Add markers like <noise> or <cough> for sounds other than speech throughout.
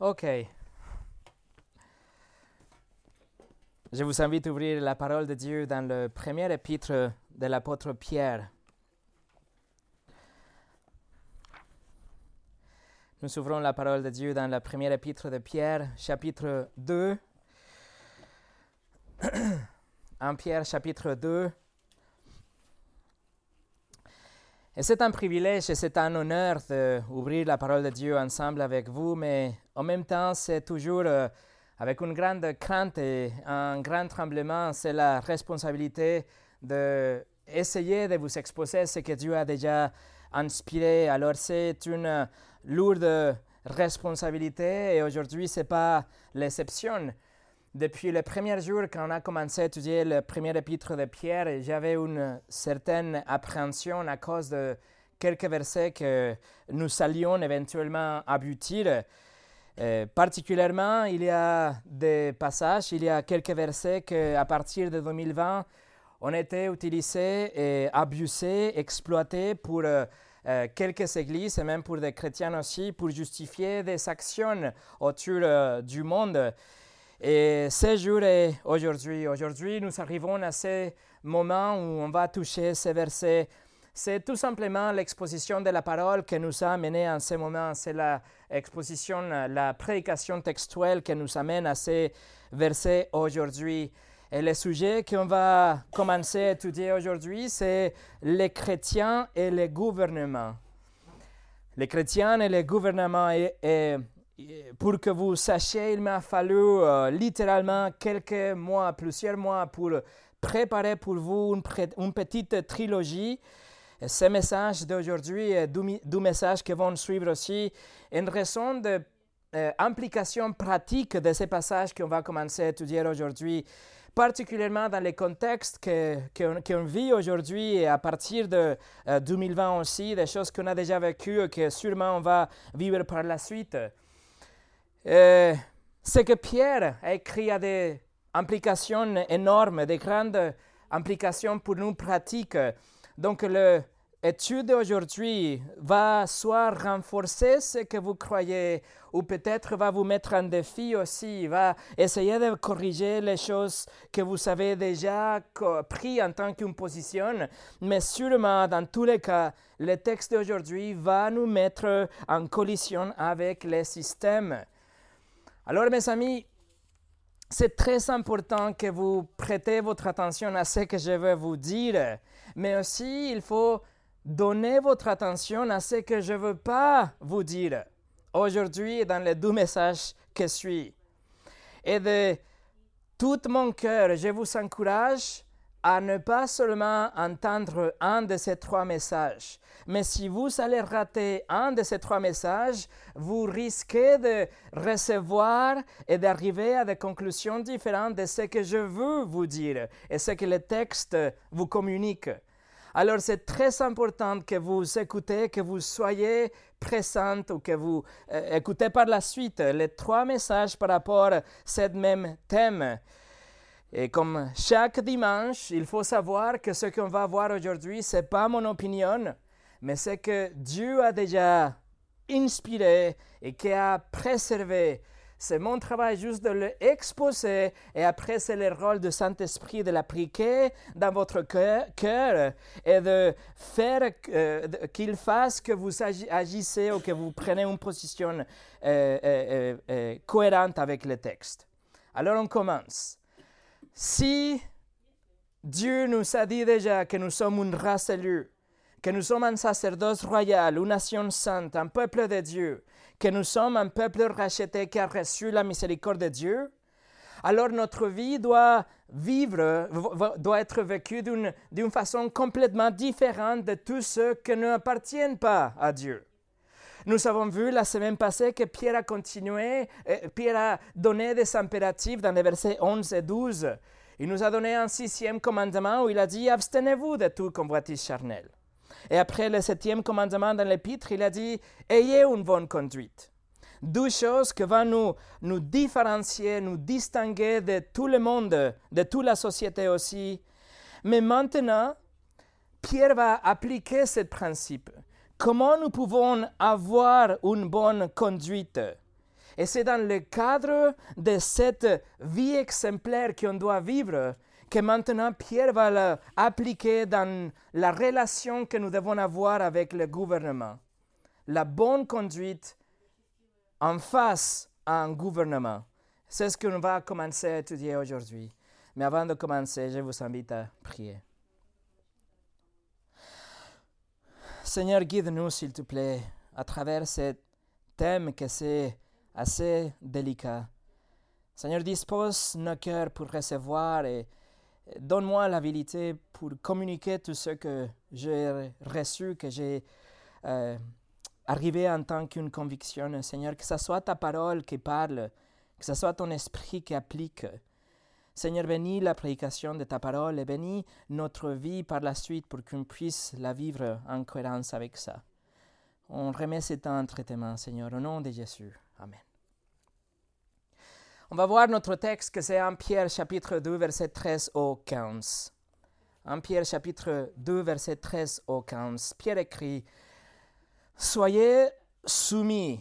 Ok. Je vous invite à ouvrir la parole de Dieu dans le premier épître de l'apôtre Pierre. Nous ouvrons la parole de Dieu dans le premier épître de Pierre, chapitre 2. 1 <clears throat> Pierre, chapitre 2. Et c'est un privilège et c'est un honneur d'ouvrir la parole de Dieu ensemble avec vous, mais en même temps, c'est toujours euh, avec une grande crainte et un grand tremblement. C'est la responsabilité d'essayer de vous exposer ce que Dieu a déjà inspiré. Alors, c'est une lourde responsabilité et aujourd'hui, ce n'est pas l'exception. Depuis le premier jour, quand on a commencé à étudier le premier épître de Pierre, j'avais une certaine appréhension à cause de quelques versets que nous salions éventuellement aboutir. Euh, particulièrement, il y a des passages, il y a quelques versets qu'à partir de 2020 ont été utilisés et abusés, exploités pour euh, euh, quelques églises et même pour des chrétiens aussi, pour justifier des actions autour du monde. Et ce jour est aujourd'hui. Aujourd'hui, nous arrivons à ce moment où on va toucher ces versets. C'est tout simplement l'exposition de la parole qui nous a amenés en ce moment. C'est l'exposition, la prédication textuelle qui nous amène à ces versets aujourd'hui. Et le sujet qu'on va commencer à étudier aujourd'hui, c'est les chrétiens et les gouvernements. Les chrétiens et les gouvernements. et pour que vous sachiez, il m'a fallu euh, littéralement quelques mois, plusieurs mois pour préparer pour vous une, petite trilogie. Ces messages d'aujourd'hui et deux messages qui vont suivre aussi, une raison de euh, pratique de ces passages qu'on va commencer à étudier aujourd'hui, particulièrement dans les contextes qu'on vit aujourd'hui et à partir de 2020 euh, aussi, des choses qu'on a déjà vécues et que sûrement on va vivre par la suite. Euh, ce que Pierre a écrit a des implications énormes, des grandes implications pour nous pratiques. Donc, l'étude d'aujourd'hui va soit renforcer ce que vous croyez, ou peut-être va vous mettre en défi aussi, va essayer de corriger les choses que vous avez déjà pris en tant qu'une position, mais sûrement, dans tous les cas, le texte d'aujourd'hui va nous mettre en collision avec les systèmes. Alors mes amis, c'est très important que vous prêtez votre attention à ce que je vais vous dire, mais aussi il faut donner votre attention à ce que je ne veux pas vous dire aujourd'hui dans les deux messages que suivent. Et de tout mon cœur, je vous encourage à ne pas seulement entendre un de ces trois messages, mais si vous allez rater un de ces trois messages, vous risquez de recevoir et d'arriver à des conclusions différentes de ce que je veux vous dire et ce que le texte vous communique. Alors c'est très important que vous écoutez, que vous soyez présente ou que vous euh, écoutez par la suite les trois messages par rapport à ce même thème. Et comme chaque dimanche, il faut savoir que ce qu'on va voir aujourd'hui, ce n'est pas mon opinion, mais c'est que Dieu a déjà inspiré et qui a préservé. C'est mon travail juste de l'exposer et après c'est le rôle du Saint-Esprit de l'appliquer dans votre cœur et de faire euh, qu'il fasse que vous agissez ou que vous prenez une position euh, euh, cohérente avec le texte. Alors on commence. Si Dieu nous a dit déjà que nous sommes une race élue, que nous sommes un sacerdoce royal, une nation sainte, un peuple de Dieu, que nous sommes un peuple racheté qui a reçu la miséricorde de Dieu, alors notre vie doit vivre, doit être vécue d'une façon complètement différente de tous ceux qui n'appartiennent pas à Dieu. Nous avons vu la semaine passée que Pierre a continué, euh, Pierre a donné des impératifs dans les versets 11 et 12. Il nous a donné un sixième commandement où il a dit Abstenez-vous de tout convoitise charnel. Et après le septième commandement dans l'épître, il a dit Ayez une bonne conduite. Deux choses qui vont nous, nous différencier, nous distinguer de tout le monde, de toute la société aussi. Mais maintenant, Pierre va appliquer ce principe. Comment nous pouvons avoir une bonne conduite? Et c'est dans le cadre de cette vie exemplaire qu'on doit vivre que maintenant Pierre va l'appliquer dans la relation que nous devons avoir avec le gouvernement. La bonne conduite en face à un gouvernement. C'est ce qu'on va commencer à étudier aujourd'hui. Mais avant de commencer, je vous invite à prier. Seigneur, guide-nous, s'il te plaît, à travers ce thème que c'est assez délicat. Seigneur, dispose nos cœurs pour recevoir et donne-moi l'habilité pour communiquer tout ce que j'ai reçu, que j'ai euh, arrivé en tant qu'une conviction, Seigneur, que ce soit ta parole qui parle, que ce soit ton esprit qui applique. Seigneur, bénis la prédication de ta parole et bénis notre vie par la suite pour qu'on puisse la vivre en cohérence avec ça. On remet ce temps entre tes mains, Seigneur, au nom de Jésus. Amen. On va voir notre texte que c'est en Pierre chapitre 2, verset 13 au 15. En Pierre chapitre 2, verset 13 au 15. Pierre écrit, Soyez soumis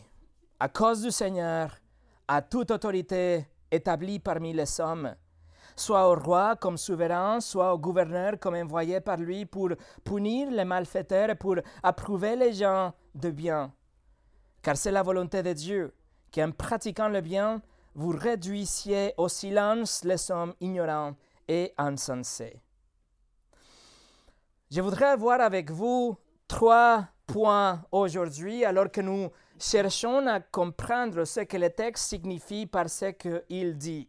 à cause du Seigneur à toute autorité établie parmi les hommes, soit au roi comme souverain, soit au gouverneur comme envoyé par lui pour punir les malfaiteurs et pour approuver les gens de bien. Car c'est la volonté de Dieu qu'en pratiquant le bien, vous réduisiez au silence les hommes ignorants et insensés. Je voudrais voir avec vous trois points aujourd'hui alors que nous cherchons à comprendre ce que le texte signifie par ce qu'il dit.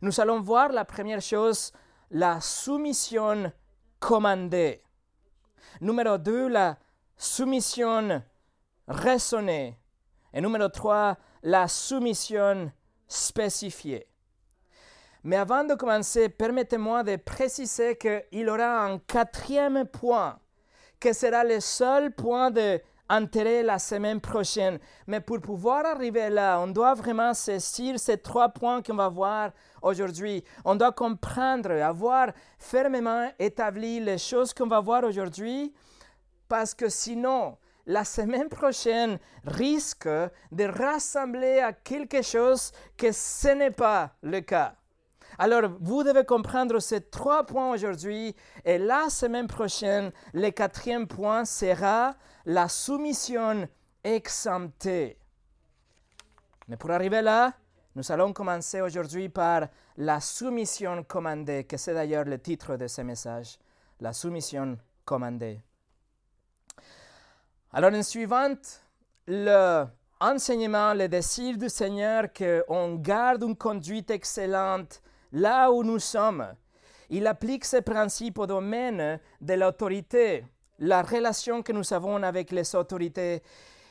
Nous allons voir la première chose, la soumission commandée. Numéro deux, la soumission raisonnée. Et numéro trois, la soumission spécifié. Mais avant de commencer, permettez-moi de préciser qu'il y aura un quatrième point, qui sera le seul point d'intérêt la semaine prochaine. Mais pour pouvoir arriver là, on doit vraiment saisir ces trois points qu'on va voir aujourd'hui. On doit comprendre, avoir fermement établi les choses qu'on va voir aujourd'hui, parce que sinon, la semaine prochaine risque de rassembler à quelque chose que ce n'est pas le cas. Alors, vous devez comprendre ces trois points aujourd'hui et la semaine prochaine, le quatrième point sera la soumission exemptée. Mais pour arriver là, nous allons commencer aujourd'hui par la soumission commandée, que c'est d'ailleurs le titre de ce message, la soumission commandée. Alors, en suivant l'enseignement, le désir du Seigneur qu'on garde une conduite excellente là où nous sommes, il applique ces principes au domaine de l'autorité, la relation que nous avons avec les autorités.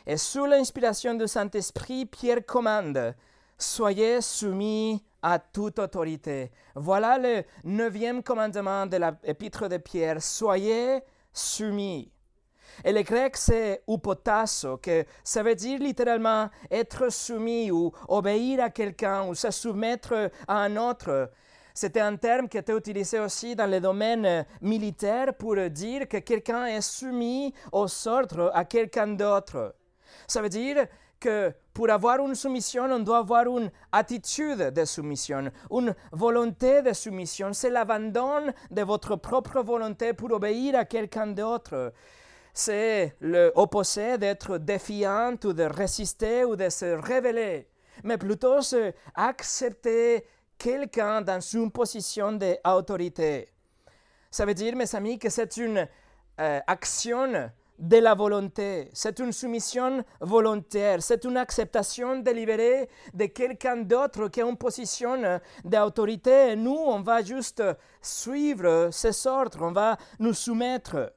Et sous l'inspiration du Saint-Esprit, Pierre commande, Soyez soumis à toute autorité. Voilà le neuvième commandement de l'épître de Pierre. Soyez soumis. Et le grec, c'est upotasso, que ça veut dire littéralement être soumis ou obéir à quelqu'un ou se soumettre à un autre. C'était un terme qui était utilisé aussi dans le domaine militaire pour dire que quelqu'un est soumis aux ordres à quelqu'un d'autre. Ça veut dire que pour avoir une soumission, on doit avoir une attitude de soumission, une volonté de soumission. C'est l'abandon de votre propre volonté pour obéir à quelqu'un d'autre c'est l'opposé d'être défiant ou de résister ou de se révéler, mais plutôt accepter quelqu'un dans une position d'autorité. Ça veut dire, mes amis, que c'est une euh, action de la volonté, c'est une soumission volontaire, c'est une acceptation délibérée de quelqu'un d'autre qui a une position d'autorité. Nous, on va juste suivre ses ordres, on va nous soumettre.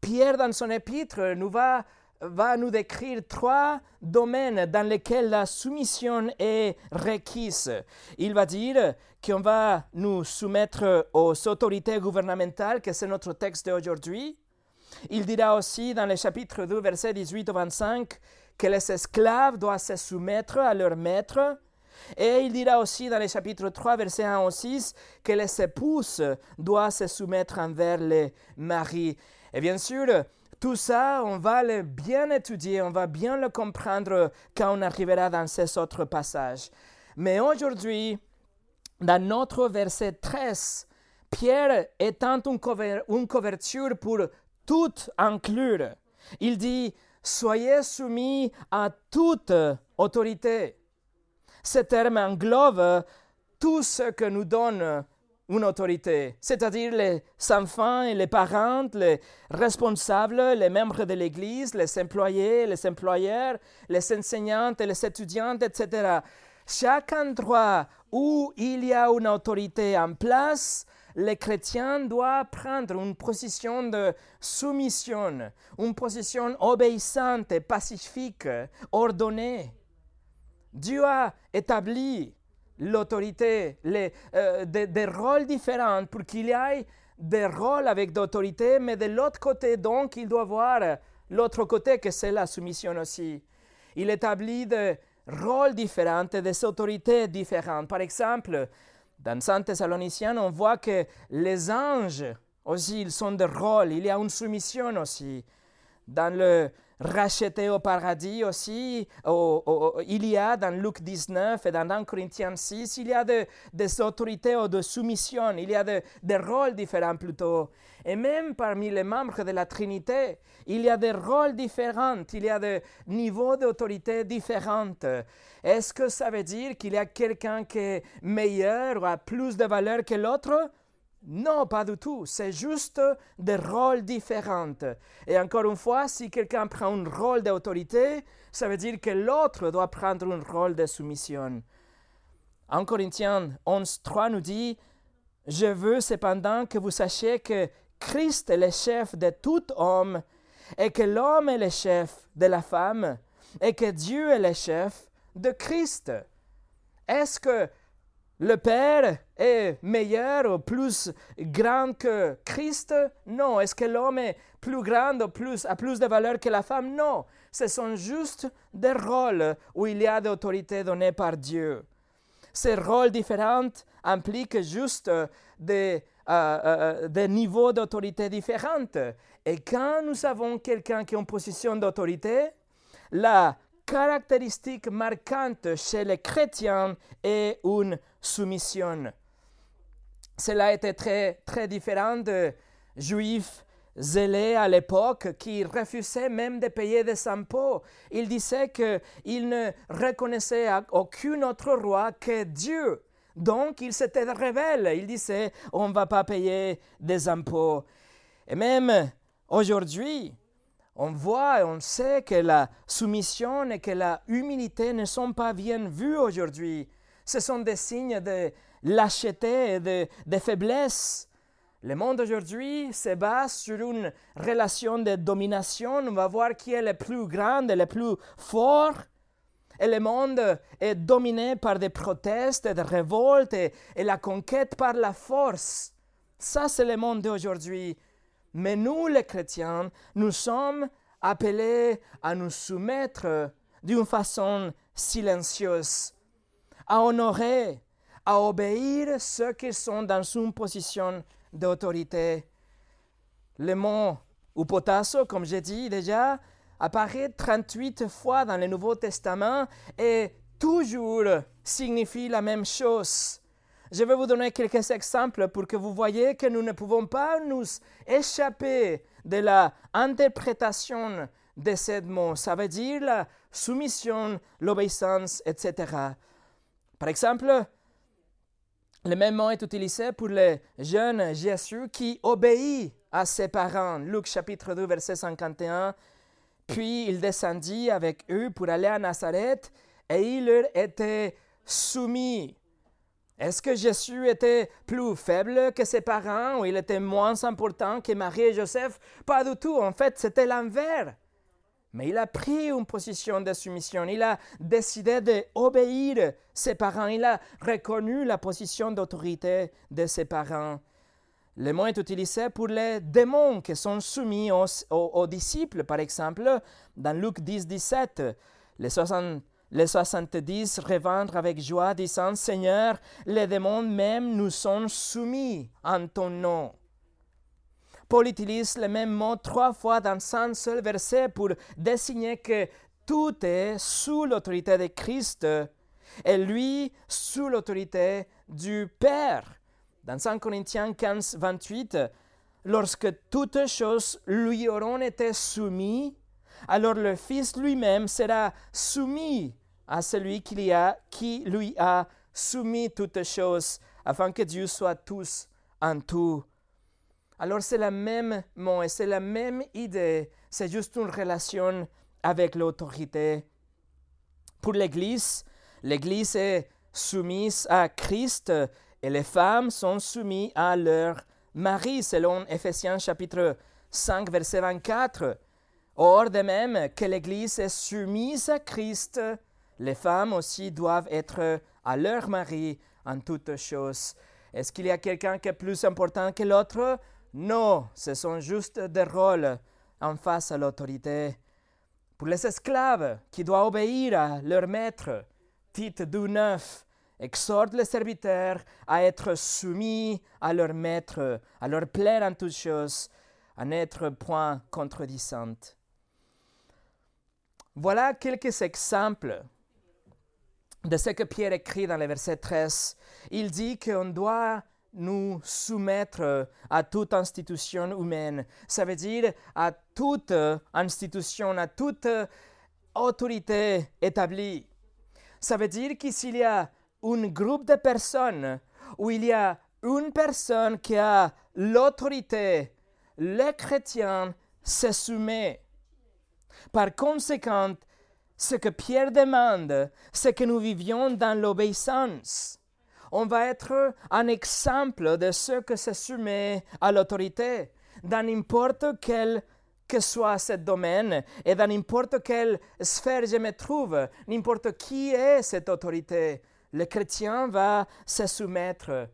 Pierre, dans son épître, nous va, va nous décrire trois domaines dans lesquels la soumission est requise. Il va dire qu'on va nous soumettre aux autorités gouvernementales, que c'est notre texte d'aujourd'hui. Il dira aussi dans le chapitre 2, versets 18 au 25, que les esclaves doivent se soumettre à leur maître. Et il dira aussi dans le chapitre 3, verset 1 au 6, que les épouses doivent se soumettre envers les maris. Et bien sûr, tout ça, on va le bien étudier, on va bien le comprendre quand on arrivera dans ces autres passages. Mais aujourd'hui, dans notre verset 13, Pierre étend une couverture pour tout inclure. Il dit, Soyez soumis à toute autorité. Ce terme englobe tout ce que nous donne une autorité, c'est-à-dire les enfants et les parents, les responsables, les membres de l'Église, les employés, les employeurs, les enseignantes et les étudiantes, etc. Chaque endroit où il y a une autorité en place, les chrétiens doivent prendre une position de soumission, une position obéissante, pacifique, ordonnée. Dieu a établi l'autorité, euh, des, rôles différents pour qu'il y ait des rôles avec d'autorité, mais de l'autre côté, donc, il doit voir l'autre côté que c'est la soumission aussi. Il établit des rôles différents, des autorités différentes. Par exemple, dans Saint Thessaloniciens, on voit que les anges aussi, ils sont des rôles, il y a une soumission aussi. Dans le racheté au paradis aussi. il y a dans Luc 19 et dans 1 Corinthiens 6, il y a des autorités ou de soumission, il y a des rôles différents plutôt. Et même parmi les membres de la Trinité, il y a des rôles différents, il y a des niveaux d'autorité différents. Est-ce que ça veut dire qu'il y a quelqu'un qui est meilleur ou a plus de valeur que l'autre? Non, pas du tout. C'est juste des rôles différents. Et encore une fois, si quelqu'un prend un rôle d'autorité, ça veut dire que l'autre doit prendre un rôle de soumission. En Corinthiens 11.3 nous dit, Je veux cependant que vous sachiez que Christ est le chef de tout homme, et que l'homme est le chef de la femme, et que Dieu est le chef de Christ. Est-ce que le Père est meilleur ou plus grand que Christ? Non. Est-ce que l'homme est plus grand ou plus, a plus de valeur que la femme? Non. Ce sont juste des rôles où il y a d'autorité donnée par Dieu. Ces rôles différents impliquent juste des, euh, euh, euh, des niveaux d'autorité différents. Et quand nous avons quelqu'un qui est en position d'autorité, la caractéristique marquante chez les chrétiens est une soumission. Cela était très, très différent de juifs zélés à l'époque qui refusaient même de payer des impôts. Ils disaient qu'ils ne reconnaissaient aucun autre roi que Dieu. Donc, ils s'étaient rebelles. Ils disaient, on ne va pas payer des impôts. Et même aujourd'hui, on voit et on sait que la soumission et que la humilité ne sont pas bien vues aujourd'hui. Ce sont des signes de lâcheté et de, faiblesse. Le monde aujourd'hui se base sur une relation de domination. On va voir qui est le plus grand et le plus fort. Et le monde est dominé par des protestes, des révoltes et la conquête par la force. Ça, c'est le monde d'aujourd'hui. Mais nous, les chrétiens, nous sommes appelés à nous soumettre d'une façon silencieuse, à honorer, à obéir ceux qui sont dans une position d'autorité. Le mot upotasso, comme j'ai dit déjà, apparaît 38 fois dans le Nouveau Testament et toujours signifie la même chose. Je vais vous donner quelques exemples pour que vous voyez que nous ne pouvons pas nous échapper de la interprétation de ces mots. Ça veut dire la soumission, l'obéissance, etc. Par exemple, le même mot est utilisé pour le jeune Jésus qui obéit à ses parents. Luc chapitre 2, verset 51. Puis il descendit avec eux pour aller à Nazareth et il leur était soumis. Est-ce que Jésus était plus faible que ses parents ou il était moins important que Marie et Joseph? Pas du tout. En fait, c'était l'envers. Mais il a pris une position de soumission. Il a décidé d'obéir ses parents. Il a reconnu la position d'autorité de ses parents. Le mot est utilisé pour les démons qui sont soumis aux, aux disciples, par exemple, dans Luc 10, 17. Les 60 les soixante-dix revendrent avec joie, disant Seigneur, les démons même nous sont soumis en ton nom. Paul utilise le même mot trois fois dans un seul verset pour désigner que tout est sous l'autorité de Christ et lui sous l'autorité du Père. Dans 1 Corinthiens 15, 28, lorsque toutes choses lui auront été soumises, alors le Fils lui-même sera soumis à celui qui lui a, soumis toutes choses, afin que Dieu soit tous en tout. Alors c'est la même mot et c'est la même idée, c'est juste une relation avec l'autorité. Pour l'Église, l'Église est soumise à Christ et les femmes sont soumises à leur mari, selon Ephésiens chapitre 5, verset 24. Or, de même que l'Église est soumise à Christ, les femmes aussi doivent être à leur mari en toutes choses. Est-ce qu'il y a quelqu'un qui est plus important que l'autre? Non, ce sont juste des rôles en face à l'autorité. Pour les esclaves qui doivent obéir à leur maître, Tite 9 exhorte les serviteurs à être soumis à leur maître, à leur plaire en toutes choses, à n'être point contredisante. Voilà quelques exemples de ce que Pierre écrit dans le verset 13. Il dit qu'on doit nous soumettre à toute institution humaine. Ça veut dire à toute institution, à toute autorité établie. Ça veut dire qu'il y a un groupe de personnes où il y a une personne qui a l'autorité, les chrétiens se soumettent. Par conséquent, ce que Pierre demande, c'est que nous vivions dans l'obéissance. On va être un exemple de ce que se à l'autorité, dans n'importe quel que soit ce domaine et dans n'importe quelle sphère je me trouve, n'importe qui est cette autorité, le chrétien va se soumettre.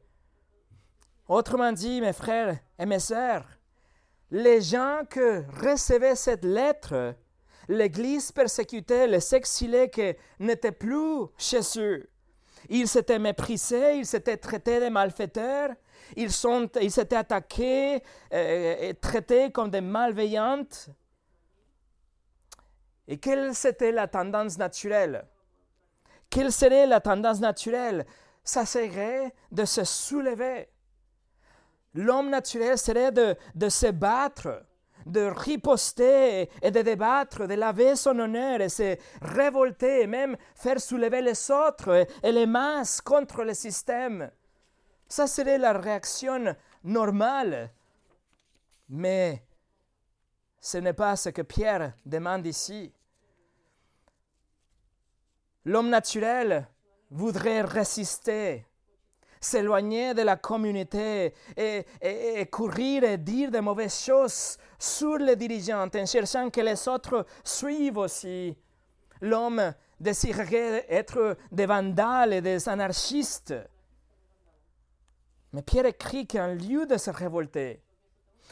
Autrement dit, mes frères et mes sœurs, les gens qui recevaient cette lettre l'Église persécutait les exilés qui n'étaient plus chez eux. Ils s'étaient méprisés, ils s'étaient traités de malfaiteurs, ils, ils s'étaient attaqués euh, et traités comme des malveillantes. Et quelle était la tendance naturelle? Quelle serait la tendance naturelle? Ça serait de se soulever. L'homme naturel serait de se battre de riposter et de débattre, de laver son honneur et se révolter et même faire soulever les autres et les masses contre le système. Ça serait la réaction normale. Mais ce n'est pas ce que Pierre demande ici. L'homme naturel voudrait résister s'éloigner de la communauté et, courir et dire de mauvaises choses sur les dirigeants en cherchant que les autres suivent aussi. L'homme désirerait être des vandales et des anarchistes. Mais Pierre écrit qu'en lieu de se révolter,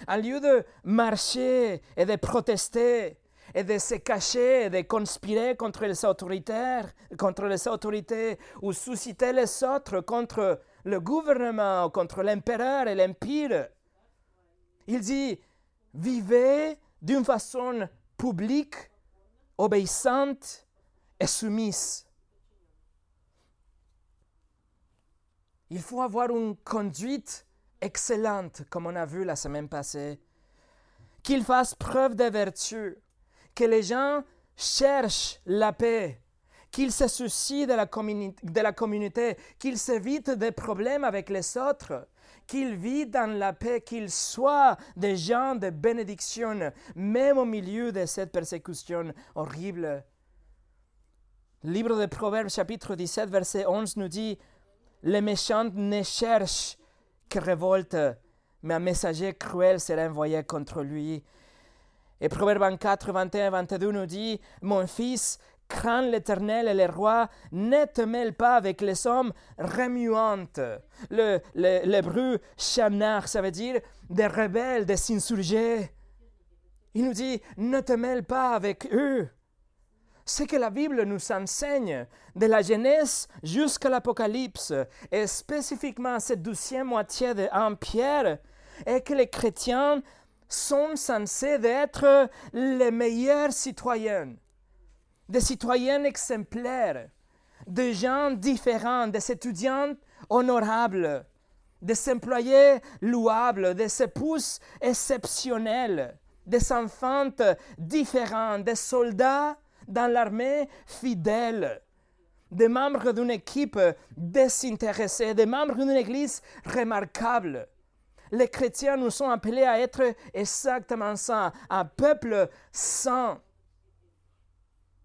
en lieu de marcher et de protester, et de se cacher, et de conspirer contre les autoritaires, contre les autorités, ou susciter les autres contre le gouvernement, contre l'empereur et l'empire. Il dit, vivez d'une façon publique, obéissante et soumise. Il faut avoir une conduite excellente, comme on a vu la semaine passée. Qu'il fasse preuve de vertu, que les gens cherchent la paix, qu'il se soucie de la, communauté, qu'il s'évite des problèmes avec les autres, qu'il vit dans la paix, qu'il soit des gens de bénédiction, même au milieu de cette persécution horrible. Le livre de Proverbes chapitre 17 verset 11 nous dit, Les méchants ne cherchent que révolte, mais un messager cruel sera envoyé contre lui. Et Proverbe 24, 21, 22 nous dit, Mon fils, crains l'Éternel et les rois, ne te mêle pas avec les hommes remuantes. Le, l'hébreu chamnar, ça veut dire des rebelles, des insurgés. Il nous dit, ne te mêle pas avec eux. Ce que la Bible nous enseigne de la Genèse jusqu'à l'Apocalypse, et spécifiquement cette douzième moitié de 1 Pierre, est que les chrétiens sont censés être les meilleurs citoyens, des citoyens exemplaires, des gens différents, des étudiants honorables, des employés louables, des épouses exceptionnelles, des enfants différents, des soldats dans l'armée fidèles, des membres d'une équipe désintéressée, des membres d'une église remarquable. Les chrétiens nous sont appelés à être exactement ça, un peuple saint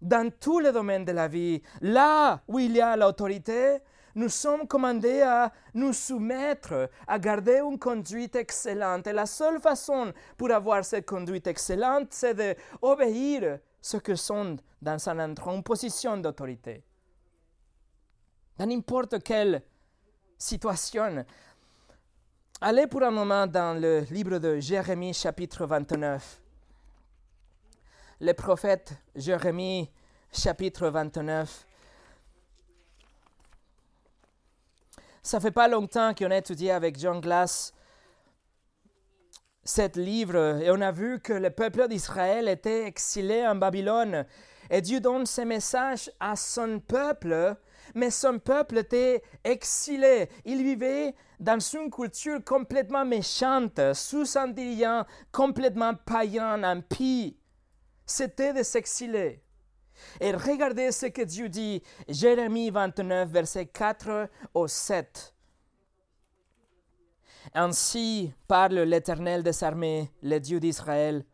dans tous les domaines de la vie. Là où il y a l'autorité, nous sommes commandés à nous soumettre, à garder une conduite excellente. Et la seule façon pour avoir cette conduite excellente, c'est d'obéir ceux que sont dans un une position d'autorité. Dans n'importe quelle situation. Allez pour un moment dans le livre de Jérémie chapitre 29. Le prophète Jérémie chapitre 29. Ça fait pas longtemps qu'on a étudié avec John Glass cet livre et on a vu que le peuple d'Israël était exilé en Babylone. Et Dieu donne ce message à son peuple, mais son peuple était exilé. Il vivait dans une culture complètement méchante, sous un dirigeant complètement païen, impie. C'était de s'exiler. Et regardez ce que Dieu dit, Jérémie 29, verset 4 au 7. Ainsi parle l'Éternel des armées, le Dieu d'Israël,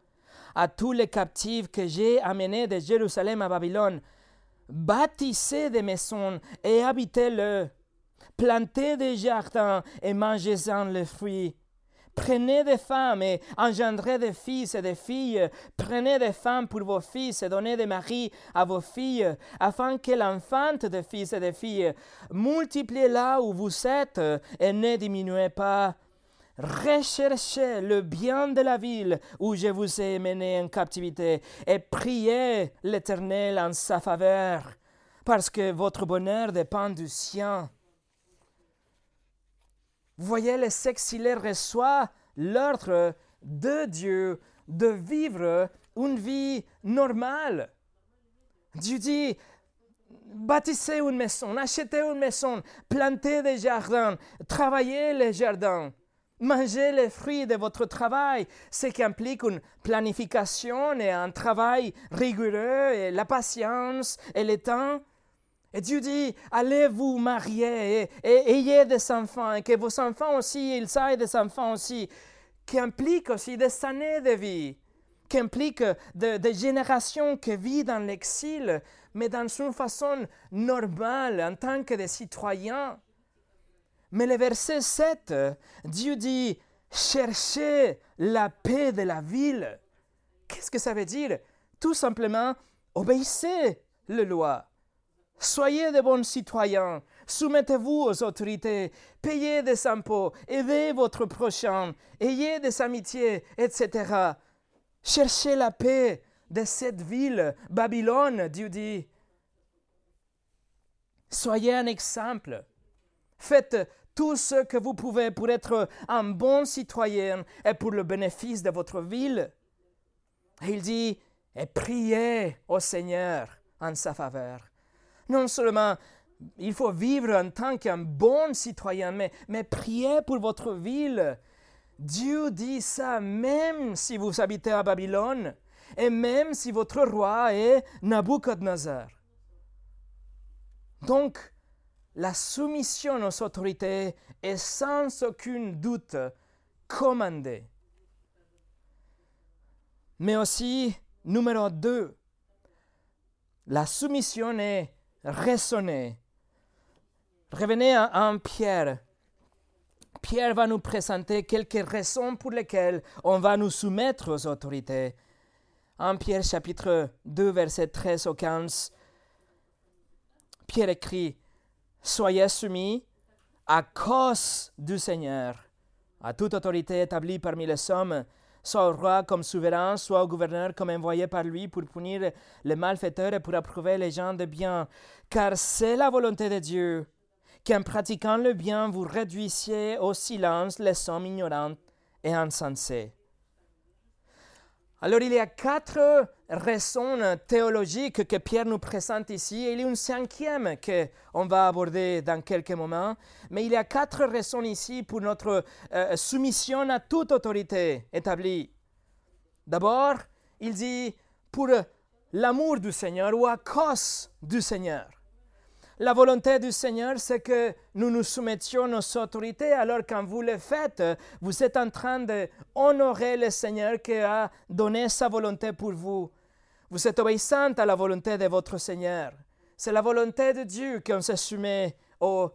à tous les captifs que j'ai amenés de Jérusalem à Babylone. Bâtissez des maisons et habitez-le. Plantez des jardins et mangez-en les fruits. Prenez des femmes et engendrez des fils et des filles. Prenez des femmes pour vos fils et donnez des maris à vos filles, afin que l'enfante des fils et des filles multiplie là où vous êtes et ne diminuez pas. Recherchez le bien de la ville où je vous ai mené en captivité et priez l'Éternel en sa faveur, parce que votre bonheur dépend du sien. Vous voyez, les exilés reçoivent l'ordre de Dieu de vivre une vie normale. Dieu dit, bâtissez une maison, achetez une maison, plantez des jardins, travaillez les jardins, mangez les fruits de votre travail, ce qui implique une planification et un travail rigoureux et la patience et le temps. Et Dieu dit, allez vous marier et, ayez des enfants, et que vos enfants aussi, ils aient des enfants aussi, qui implique aussi des années de vie, qui implique des générations qui vivent dans l'exil, mais dans une façon normale, en tant que des citoyens. Mais le verset 7, Dieu dit, cherchez la paix de la ville. Qu'est-ce que ça veut dire? Tout simplement, obéissez les lois. Soyez de bons citoyens, soumettez-vous aux autorités, payez des impôts, aidez votre prochain, ayez des amitiés, etc. Cherchez la paix de cette ville, Babylone, Dieu dit. Soyez un exemple. Faites tout ce que vous pouvez pour être un bon citoyen et pour le bénéfice de votre ville. Et il dit, et priez au Seigneur en sa faveur. Non seulement il faut vivre en tant qu'un bon citoyen, mais, mais priez pour votre ville. Dieu dit ça même si vous habitez à Babylone et même si votre roi est Nabucodonosor. Donc, la soumission aux autorités est sans aucun doute commandée. Mais aussi, numéro deux, la soumission est raisonner. Revenez à, Pierre. Pierre va nous présenter quelques raisons pour lesquelles on va nous soumettre aux autorités. En Pierre chapitre 2, verset 13 au 15, Pierre écrit, Soyez soumis à cause du Seigneur, à toute autorité établie parmi les hommes, soit au roi comme souverain, soit au gouverneur comme envoyé par lui pour punir les malfaiteurs et pour approuver les gens de bien. Car c'est la volonté de Dieu qu'en pratiquant le bien, vous réduisiez au silence les hommes ignorants et insensés. Alors il y a quatre raisons théologiques que Pierre nous présente ici, il y a une cinquième qu'on va aborder dans quelques moments, mais il y a quatre raisons ici pour notre euh, soumission à toute autorité établie. D'abord, il dit pour l'amour du Seigneur ou à cause du Seigneur. La volonté du Seigneur, c'est que nous nous soumettions aux autorités. Alors quand vous le faites, vous êtes en train d'honorer le Seigneur qui a donné sa volonté pour vous. Vous êtes obéissant à la volonté de votre Seigneur. C'est la volonté de Dieu qu'on se aux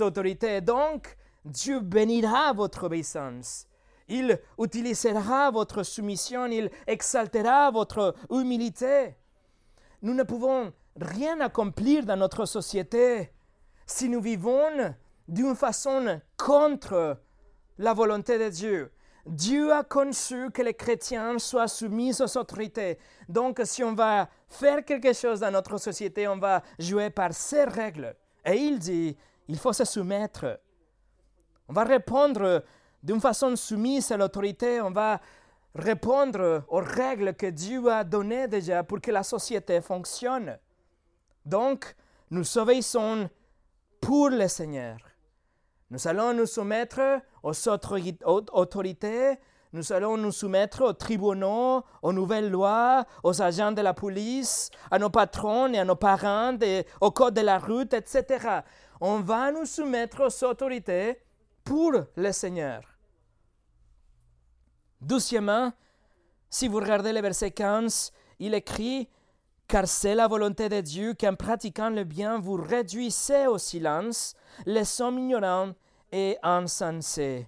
autorités. Donc, Dieu bénira votre obéissance. Il utilisera votre soumission, il exaltera votre humilité. Nous ne pouvons rien accomplir dans notre société si nous vivons d'une façon contre la volonté de Dieu. Dieu a conçu que les chrétiens soient soumis aux autorités. Donc, si on va faire quelque chose dans notre société, on va jouer par ces règles. Et il dit, il faut se soumettre. On va répondre d'une façon soumise à l'autorité, on va répondre aux règles que Dieu a données déjà pour que la société fonctionne. Donc, nous obéissons pour le Seigneur. Nous allons nous soumettre aux autorités, nous allons nous soumettre aux tribunaux, aux nouvelles lois, aux agents de la police, à nos patrons et à nos parents, au code de la route, etc. On va nous soumettre aux autorités pour le Seigneur. Doucement, si vous regardez le verset 15, il écrit car c'est la volonté de Dieu qu'en pratiquant le bien, vous réduisez au silence les hommes ignorants et insensés.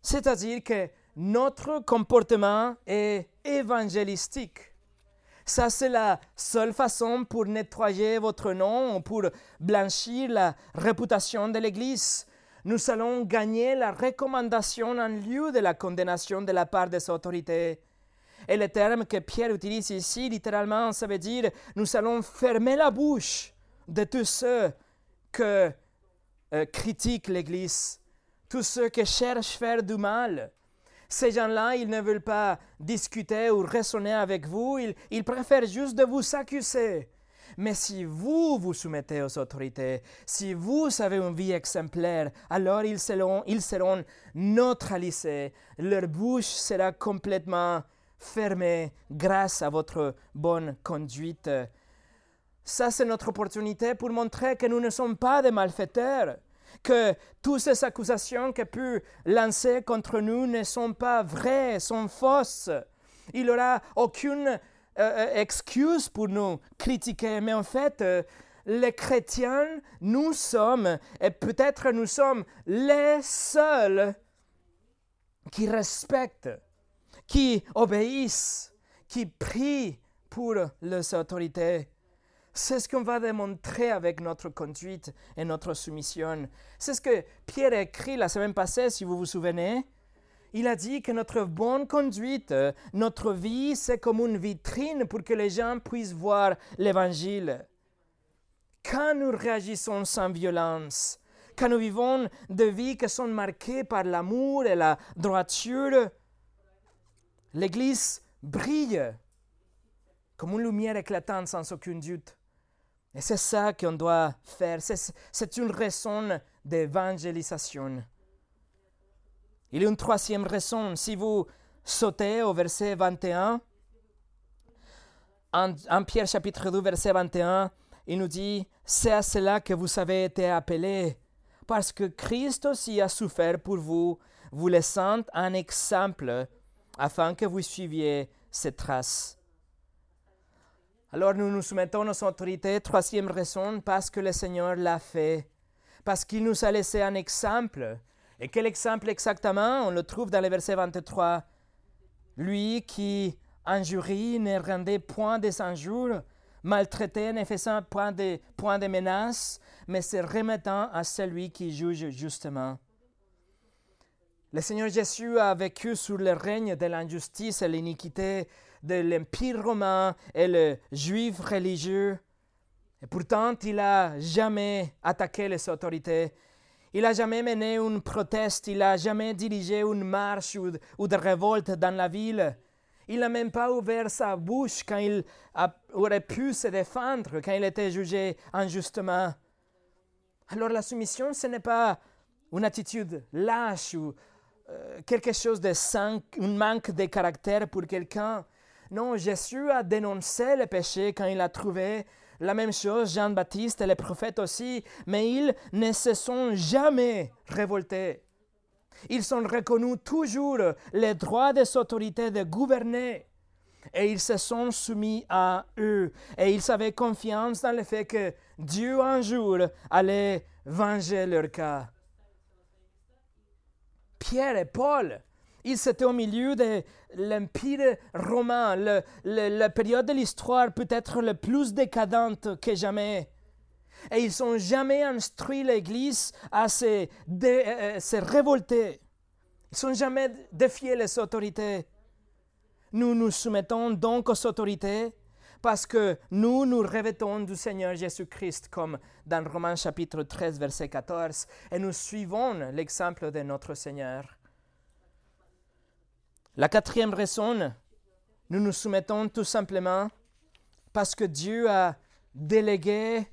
C'est-à-dire que notre comportement est évangélistique. Ça, c'est la seule façon pour nettoyer votre nom, pour blanchir la réputation de l'Église. Nous allons gagner la recommandation en lieu de la condamnation de la part des autorités. Et le terme que Pierre utilise ici, littéralement, ça veut dire nous allons fermer la bouche de tous ceux qui euh, critiquent l'Église, tous ceux qui cherchent à faire du mal. Ces gens-là, ils ne veulent pas discuter ou raisonner avec vous, ils, ils préfèrent juste de vous accuser. Mais si vous vous soumettez aux autorités, si vous avez une vie exemplaire, alors ils seront, ils seront neutralisés. Leur bouche sera complètement fermé grâce à votre bonne conduite. Ça, c'est notre opportunité pour montrer que nous ne sommes pas des malfaiteurs, que toutes ces accusations que pu lancer contre nous ne sont pas vraies, sont fausses. Il n'y aura aucune euh, euh, excuse pour nous critiquer, mais en fait, euh, les chrétiens, nous sommes, et peut-être nous sommes les seuls qui respectent qui obéissent, qui prient pour les autorités. C'est ce qu'on va démontrer avec notre conduite et notre soumission. C'est ce que Pierre a écrit la semaine passée, si vous vous souvenez. Il a dit que notre bonne conduite, notre vie, c'est comme une vitrine pour que les gens puissent voir l'Évangile. Quand nous réagissons sans violence, quand nous vivons des vies qui sont marquées par l'amour et la droiture, L'Église brille comme une lumière éclatante sans aucun doute. Et c'est ça qu'on doit faire. C'est une raison d'évangélisation. Il y a une troisième raison. Si vous sautez au verset 21, en, Pierre chapitre 2, verset 21, il nous dit, c'est à cela que vous avez été appelés, parce que Christ aussi a souffert pour vous, vous laissant un exemple afin que vous suiviez cette traces. Alors nous nous soumettons aux autorités. Troisième raison, parce que le Seigneur l'a fait, parce qu'il nous a laissé un exemple. Et quel exemple exactement? On le trouve dans le verset 23. Lui qui injurie ne rendait point des injures, maltraitait ne faisant point de, point de menaces, mais se remettant à celui qui juge justement. Le Seigneur Jésus a vécu sous le règne de l'injustice et l'iniquité de l'Empire romain et le juif religieux. Et pourtant, il n'a jamais attaqué les autorités. Il n'a jamais mené une proteste. Il n'a jamais dirigé une marche ou, de révolte dans la ville. Il n'a même pas ouvert sa bouche quand il aurait pu se défendre, quand il était jugé injustement. Alors la soumission, ce n'est pas une attitude lâche ou euh, quelque chose de sans, un manque de caractère pour quelqu'un. Non, Jésus a dénoncé le péché quand il a trouvé la même chose, Jean-Baptiste et les prophètes aussi, mais ils ne se sont jamais révoltés. Ils ont reconnu toujours les droits des autorités de gouverner et ils se sont soumis à eux. Et ils avaient confiance dans le fait que Dieu un jour allait venger leur cas. Pierre et Paul, ils étaient au milieu de l'Empire romain, la période de l'histoire peut-être la plus décadente que jamais. Et ils n'ont jamais instruit l'Église à se, euh, se révolter. Ils n'ont jamais défié les autorités. Nous nous soumettons donc aux autorités parce que nous nous revêtons du Seigneur Jésus-Christ, comme dans Romains chapitre 13, verset 14, et nous suivons l'exemple de notre Seigneur. La quatrième raison, nous nous soumettons tout simplement parce que Dieu a délégué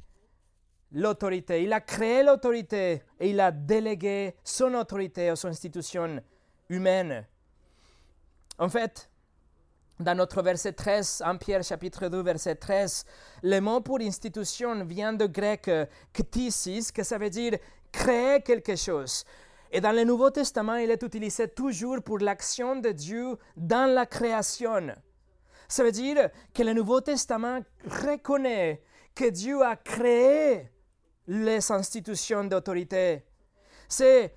l'autorité. Il a créé l'autorité et il a délégué son autorité aux institutions humaines. En fait, dans notre verset 13, en Pierre chapitre 2, verset 13, le mot pour institution vient du grec ktisis, que ça veut dire créer quelque chose. Et dans le Nouveau Testament, il est utilisé toujours pour l'action de Dieu dans la création. Ça veut dire que le Nouveau Testament reconnaît que Dieu a créé les institutions d'autorité. C'est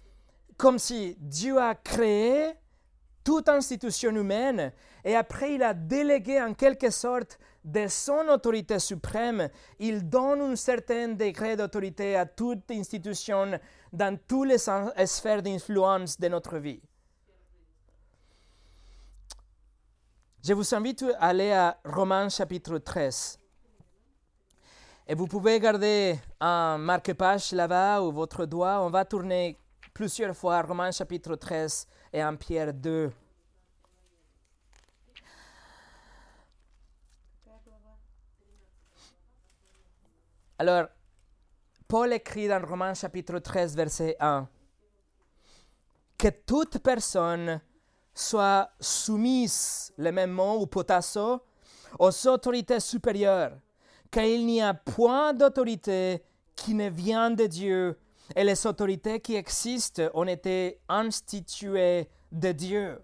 comme si Dieu a créé toute institution humaine et après il a délégué en quelque sorte de son autorité suprême, il donne un certain degré d'autorité à toute institution dans toutes les sphères d'influence de notre vie. Je vous invite à aller à Romains chapitre 13. Et vous pouvez garder un marque-page là-bas ou votre doigt. On va tourner plusieurs fois Romains chapitre 13 et en Pierre 2. Alors, Paul écrit dans Romains chapitre 13, verset 1, que toute personne soit soumise, le même mot ou potasso, aux autorités supérieures, car il n'y a point d'autorité qui ne vient de Dieu, et les autorités qui existent ont été instituées de Dieu.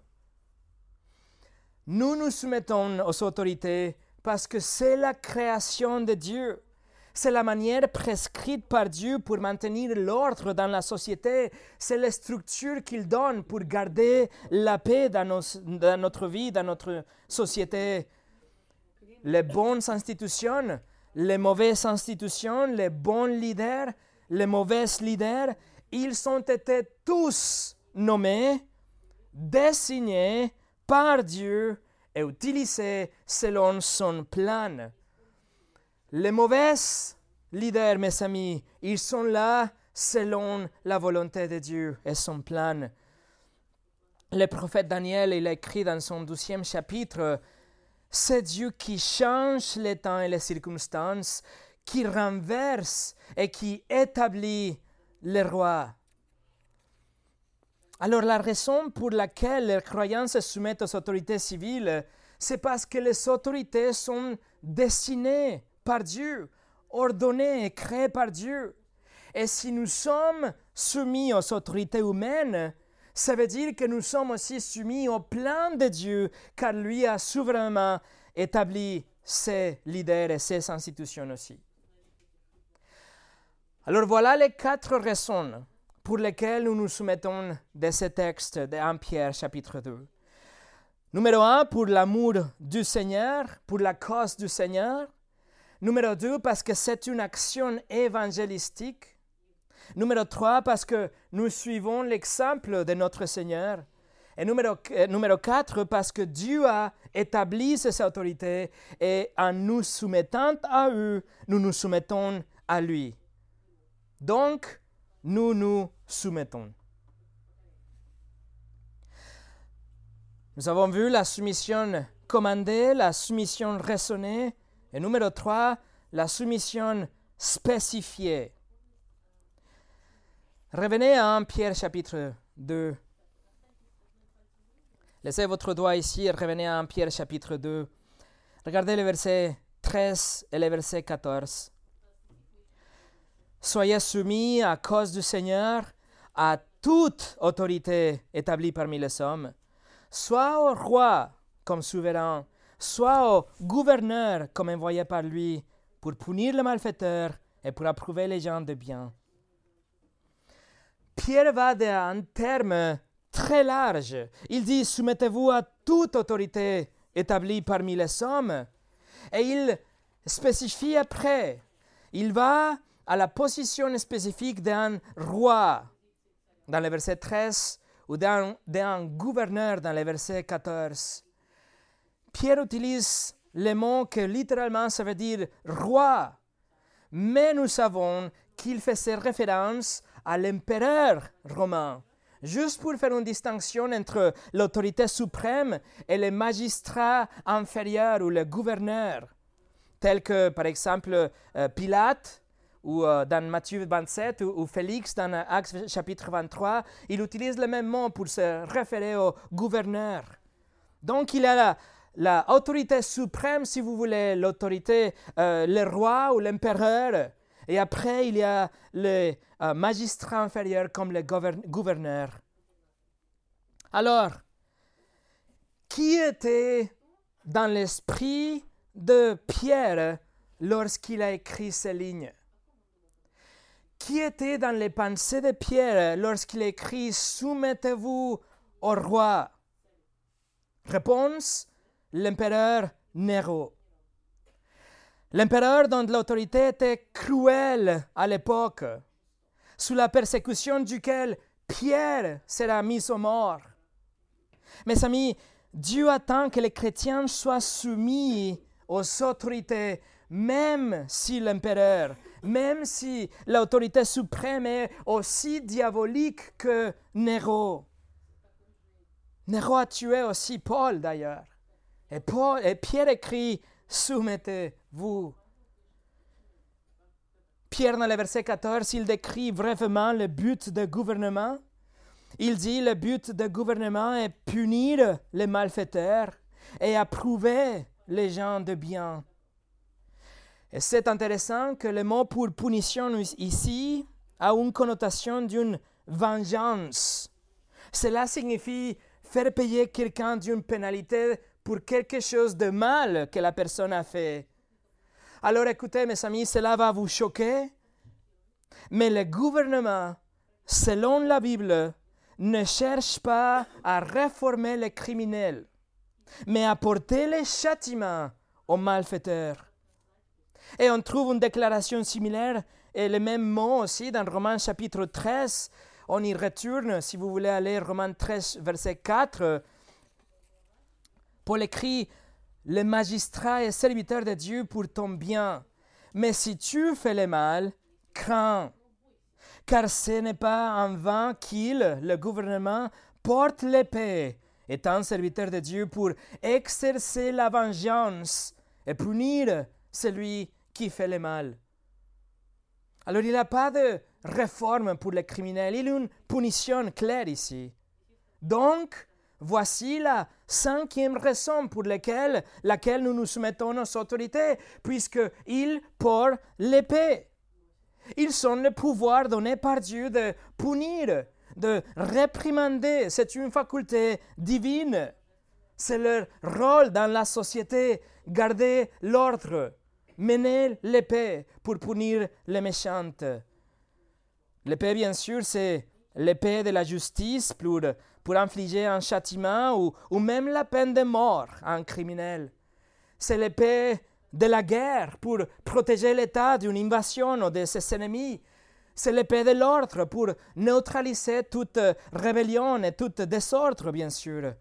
Nous nous soumettons aux autorités parce que c'est la création de Dieu. C'est la manière prescrite par Dieu pour maintenir l'ordre dans la société. C'est la structure qu'il donne pour garder la paix dans, notre vie, dans notre société. Les bonnes institutions, les mauvaises institutions, les bons leaders, les mauvais leaders, ils ont été tous nommés, désignés par Dieu et utilisés selon son plan. Les mauvais leaders, mes amis, ils sont là selon la volonté de Dieu et son plan. Le prophète Daniel, il écrit dans son douzième chapitre, c'est Dieu qui change les temps et les circonstances, qui renverse et qui établit les rois. Alors la raison pour laquelle les croyants se soumettent aux autorités civiles, c'est parce que les autorités sont destinées par Dieu, ordonné et créé par Dieu. Et si nous sommes soumis aux autorités humaines, ça veut dire que nous sommes aussi soumis au plan de Dieu, car lui a souverainement établi ses leaders et ses institutions aussi. Alors voilà les quatre raisons pour lesquelles nous nous soumettons de ce texte de 1 Pierre chapitre 2. Numéro un, pour l'amour du Seigneur, pour la cause du Seigneur. Numéro deux, parce que c'est une action évangélistique. Numéro trois, parce que nous suivons l'exemple de notre Seigneur. Et numéro, euh, numéro quatre, parce que Dieu a établi ses autorités et en nous soumettant à eux, nous nous soumettons à lui. Donc, nous nous soumettons. Nous avons vu la soumission commandée, la soumission raisonnée. Et numéro 3, la soumission spécifiée. Revenez à 1 Pierre chapitre 2. Laissez votre doigt ici et revenez à 1 Pierre chapitre 2. Regardez le verset 13 et le verset 14. Soyez soumis à cause du Seigneur à toute autorité établie parmi les hommes, soit au roi comme souverain, soit au gouverneur comme envoyé par lui, pour punir le malfaiteur et pour approuver les gens de bien. Pierre va d'un terme très large. Il dit Soumettez-vous à toute autorité établie parmi les hommes. Et il spécifie après. Il va à la position spécifique d'un roi dans le verset 13 ou d'un gouverneur dans le verset 14. Pierre utilise le mot que littéralement ça veut dire roi, mais nous savons qu'il faisait référence à l'empereur romain, juste pour faire une distinction entre l'autorité suprême et le magistrat inférieur ou le gouverneur, tel que par exemple euh, Pilate ou euh, dans Matthieu 27 ou, Félix dans Actes chapitre 23, il utilise le même mot pour se référer au gouverneur. Donc il a la, autorité suprême, si vous voulez, l'autorité, euh, le roi ou l'empereur, et après, il y a le euh, magistrat inférieur comme le gouverneur. Alors, qui était dans l'esprit de Pierre lorsqu'il a écrit ces lignes? Qui était dans les pensées de Pierre lorsqu'il a écrit Soumettez-vous au roi Réponse L'empereur Nero. L'empereur dont l'autorité était cruelle à l'époque, sous la persécution duquel Pierre sera mis au mort. Mes amis, Dieu attend que les chrétiens soient soumis aux autorités, même si l'empereur, même si l'autorité suprême est aussi diabolique que Néro. Néro a tué aussi Paul d'ailleurs. Et, Pierre écrit, soumettez-vous. Pierre, dans le verset 14, il décrit vraiment le but du gouvernement. Il dit le but du gouvernement est punir les malfaiteurs et approuver les gens de bien. Et c'est intéressant que le mot pour punition ici a une connotation d'une vengeance. Cela signifie faire payer quelqu'un d'une pénalité pour quelque chose de mal que la personne a fait. Alors écoutez, mes amis, cela va vous choquer, mais le gouvernement, selon la Bible, ne cherche pas à réformer les criminels, mais à porter les châtiments aux malfaiteurs. Et on trouve une déclaration similaire et le même mot aussi dans Romains chapitre 13. On y retourne, si vous voulez aller, Romains 13, verset 4. Paul écrit, le magistrat est serviteur de Dieu pour ton bien. Mais si tu fais le mal, crains. Car ce n'est pas en vain qu'il, le gouvernement, porte l'épée, étant serviteur de Dieu pour exercer la vengeance et punir celui qui fait le mal. Alors il n'y a pas de réforme pour les criminels, il y a une punition claire ici. Donc, Voici la cinquième raison pour laquelle, laquelle nous nous soumettons aux autorités, puisqu'ils portent l'épée. Ils ont le pouvoir donné par Dieu de punir, de réprimander. C'est une faculté divine. C'est leur rôle dans la société, garder l'ordre, mener l'épée pour punir les méchantes. L'épée, bien sûr, c'est l'épée de la justice pour infliger un châtiment ou, ou même la peine de mort à un criminel. C'est l'épée de la guerre pour protéger l'État d'une invasion ou de ses ennemis. C'est l'épée de l'ordre pour neutraliser toute rébellion et tout désordre, bien sûr.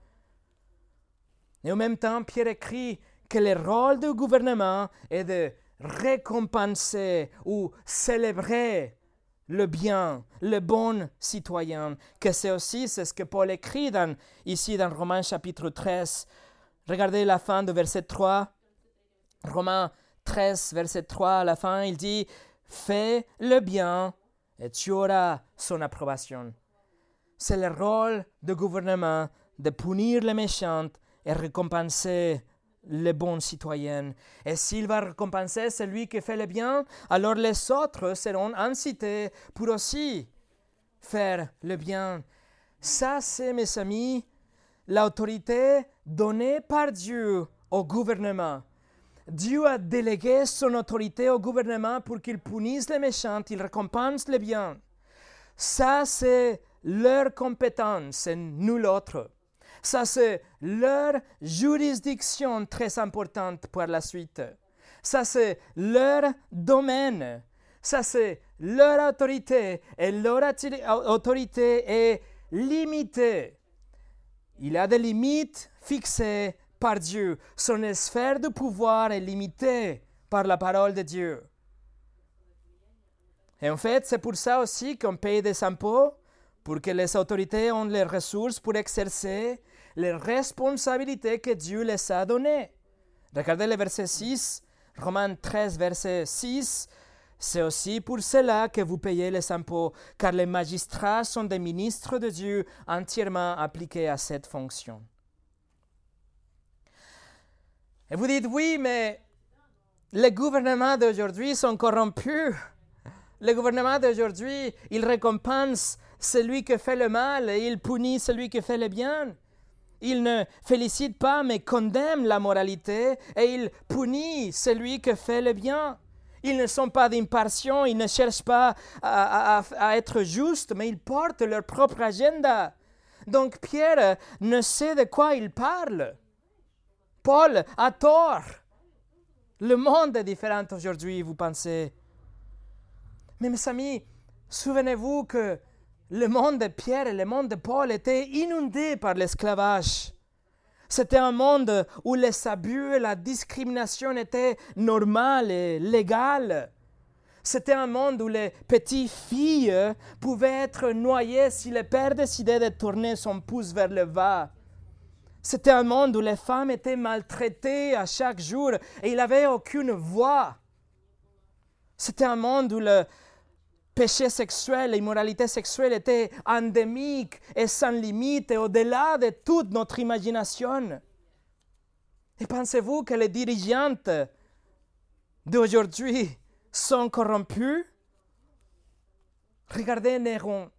Et en même temps, Pierre écrit que le rôle du gouvernement est de récompenser ou célébrer le bien, le bon citoyen, que c'est aussi ce que Paul écrit dans, ici dans Romains chapitre 13. Regardez la fin de verset 3. Romains 13, verset 3, à la fin, il dit, Fais le bien et tu auras son approbation. C'est le rôle du gouvernement de punir les méchants et récompenser les bons citoyens. Et s'il va récompenser celui qui fait le bien, alors les autres seront incités pour aussi faire le bien. Ça, c'est, mes amis, l'autorité donnée par Dieu au gouvernement. Dieu a délégué son autorité au gouvernement pour qu'il punisse les méchants, il récompense les biens. Ça, c'est leur compétence et nous l'autre. Ça, c'est leur juridiction très importante pour la suite. Ça, c'est leur domaine. Ça, c'est leur autorité. Et leur autorité est limitée. Il a des limites fixées par Dieu. Son sphère de pouvoir est limitée par la parole de Dieu. Et en fait, c'est pour ça aussi qu'on paye des impôts, pour que les autorités aient les ressources pour exercer les responsabilités que Dieu les a données. Regardez le verset 6, Romains 13, verset 6. C'est aussi pour cela que vous payez les impôts, car les magistrats sont des ministres de Dieu entièrement appliqués à cette fonction. Et vous dites, oui, mais les gouvernements d'aujourd'hui sont corrompus. Le gouvernement d'aujourd'hui, il récompense celui qui fait le mal et il punit celui qui fait le bien. Il ne félicite pas, mais condamne la moralité et il punit celui qui fait le bien. Ils ne sont pas d'impartiaux, ils ne cherchent pas à, à, être justes, mais ils portent leur propre agenda. Donc Pierre ne sait de quoi il parle. Paul a tort. Le monde est différent aujourd'hui, vous pensez. Mais mes amis, souvenez-vous que le monde de Pierre et le monde de Paul étaient inondés par l'esclavage. C'était un monde où les abus et la discrimination étaient normales et légales. C'était un monde où les petites filles pouvaient être noyées si le père décidait de tourner son pouce vers le bas. C'était un monde où les femmes étaient maltraitées à chaque jour et il n'avait aucune voix. C'était un monde où le, péché sexuel, l'immoralité sexuelle était endémique et sans limite et au-delà de toute notre imagination. Et pensez-vous que les dirigeantes d'aujourd'hui sont corrompus Regardez Néron.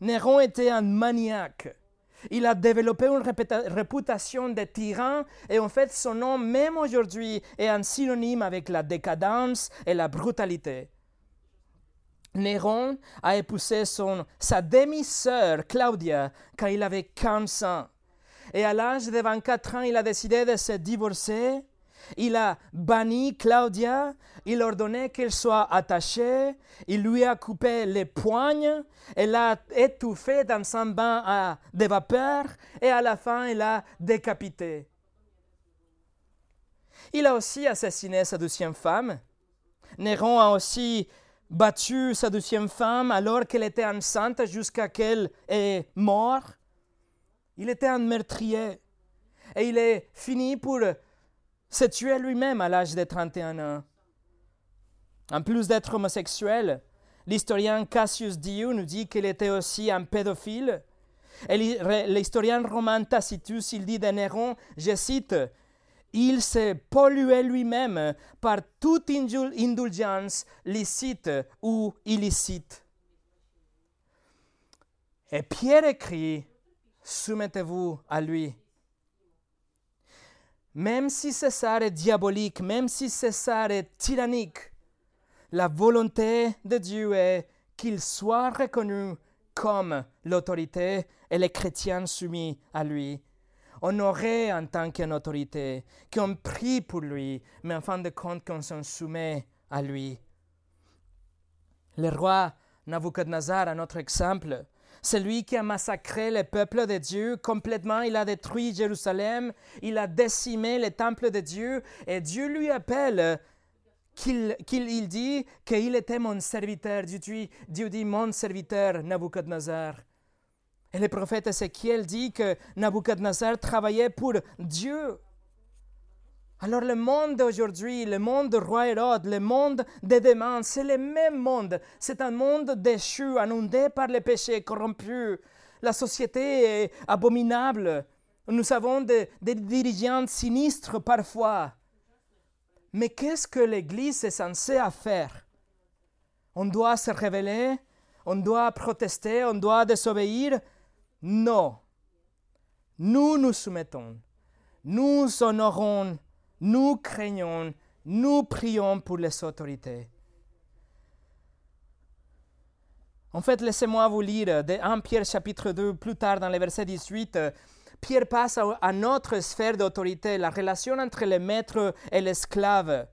Néron était un maniaque. Il a développé une réputation de tyran et en fait son nom même aujourd'hui est un synonyme avec la décadence et la brutalité. Néron a épousé son, sa demi-sœur Claudia quand il avait 15 ans. Et à l'âge de 24 ans, il a décidé de se divorcer. Il a banni Claudia, il ordonnait qu'elle soit attachée, il lui a coupé les poignes, elle l'a étouffée dans un bain de vapeur et à la fin, il l'a décapité. Il a aussi assassiné sa deuxième femme. Néron a aussi battu sa deuxième femme alors qu'elle était enceinte jusqu'à qu'elle est morte. Il était un meurtrier. Et il est fini pour se tuer lui-même à l'âge de 31 ans. En plus d'être homosexuel, l'historien Cassius Dio nous dit qu'il était aussi un pédophile. Et l'historien romain Tacitus, il dit de Néron, je cite, il s'est pollué lui-même par toute indulgence licite ou illicite. Et Pierre écrit, soumettez-vous à lui. Même si César est diabolique, même si César est tyrannique, la volonté de Dieu est qu'il soit reconnu comme l'autorité et les chrétiens soumis à lui honoré en tant qu'autorité, qu'on prie pour lui, mais en fin de compte qu'on s'en soumet à lui. Le roi Nabucodonosor, un autre exemple, celui qui a massacré le peuple de Dieu complètement, il a détruit Jérusalem, il a décimé le temple de Dieu, et Dieu lui appelle qu'il il dit qu'il était mon serviteur. Dieu, Dieu dit mon serviteur Nabucodonosor. Et le prophète Ézéchiel dit que Nabucodonosor travaillait pour Dieu. Alors le monde d'aujourd'hui, le monde de roi Hérode, le monde des demandes, c'est le même monde. C'est un monde déchu, inondé par les péchés corrompus. La société est abominable. Nous avons des dirigeants sinistres parfois. Mais qu'est-ce que l'Église est censée faire? On doit se révéler, on doit protester, on doit désobéir Non. Nous nous soumettons. Nous honorons, nous craignons, nous prions pour les autorités. En fait, laissez-moi vous lire de 1 Pierre chapitre 2, plus tard dans le verset 18. Pierre passe à notre sphère d'autorité, la relation entre le maître et l'esclave.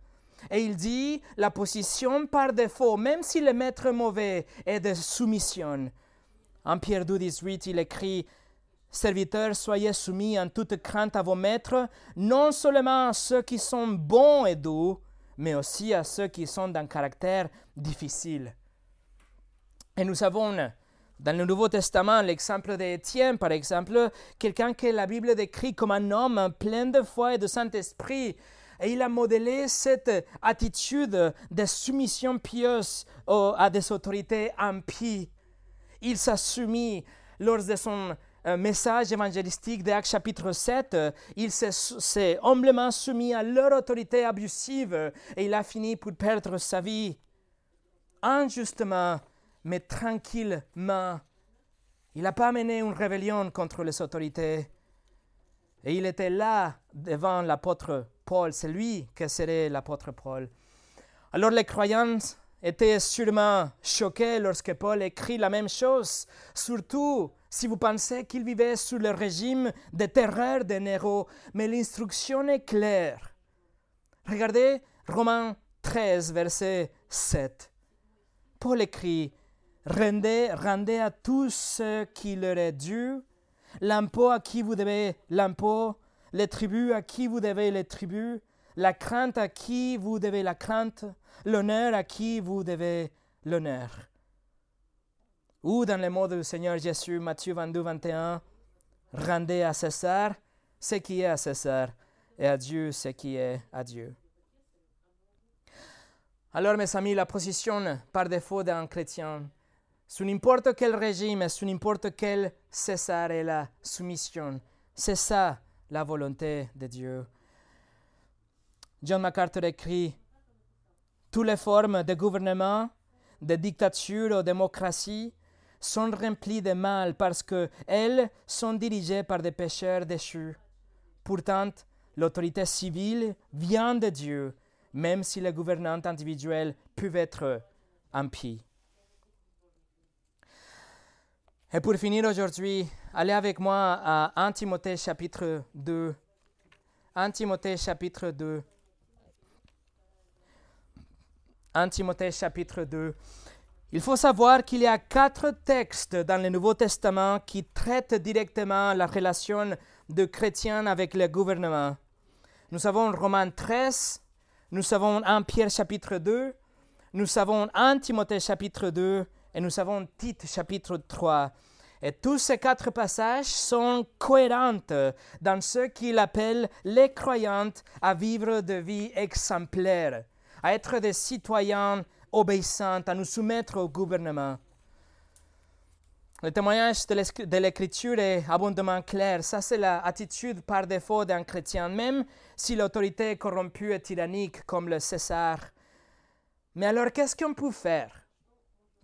Et il dit la position par défaut, même si le maître est mauvais, est de soumission. En Pierre 2, 18, il écrit Serviteurs, soyez soumis en toute crainte à vos maîtres, non seulement à ceux qui sont bons et doux, mais aussi à ceux qui sont d'un caractère difficile. Et nous avons dans le Nouveau Testament, l'exemple d'Étienne, par exemple, quelqu'un que la Bible décrit comme un homme plein de foi et de Saint-Esprit. Et il a modélé cette attitude de soumission pieuse à des autorités impies. Il s'est soumis lors de son euh, message évangélistique d'Actes chapitre 7, il s'est humblement soumis à leur autorité abusive et il a fini pour perdre sa vie. Injustement, mais tranquillement. Il n'a pas mené une rébellion contre les autorités. Et il était là devant l'apôtre Paul. C'est lui qui serait l'apôtre Paul. Alors les croyants étaient sûrement choqués lorsque Paul écrit la même chose, surtout si vous pensez qu'il vivait sous le régime de terreur de Néro. Mais l'instruction est claire. Regardez Romains 13, verset 7. Paul écrit Rendez, rendez à tous ce qui leur est dû, l'impôt à qui vous devez l'impôt, les tribus à qui vous devez les tribus, la crainte à qui vous devez la crainte, l'honneur à qui vous devez l'honneur. Ou dans les mots du Seigneur Jésus, Matthieu 22, 21, rendez à César ce qui est à César et à Dieu ce qui est à Dieu. Alors mes amis, la position par défaut d'un chrétien, sous n'importe quel régime, sous n'importe quel César est la soumission. C'est ça la volonté de Dieu. John MacArthur écrit Toutes les formes de gouvernement, de dictature ou de démocratie sont remplies de mal parce qu'elles sont dirigées par des pécheurs déchus. Pourtant, l'autorité civile vient de Dieu, même si les gouvernantes individuelles peuvent être impies. Et pour finir aujourd'hui, allez avec moi à 1 Timothée chapitre 2. 1 Timothée chapitre 2. 1 Timothée chapitre 2. Il faut savoir qu'il y a quatre textes dans le Nouveau Testament qui traitent directement la relation de chrétiens avec le gouvernement. Nous avons Romains 13, nous avons 1 Pierre chapitre 2, nous avons 1 Timothée chapitre 2 et nous avons Tite chapitre 3. Et tous ces quatre passages sont cohérents dans ce qu'il appelle les croyantes à vivre de vie exemplaire, à être des citoyens obéissants, à nous soumettre au gouvernement. Le témoignage de l'Écriture est abondamment clair. Ça, c'est l'attitude par défaut d'un chrétien, même si l'autorité est corrompue et tyrannique comme le César. Mais alors, qu'est-ce qu'on peut faire?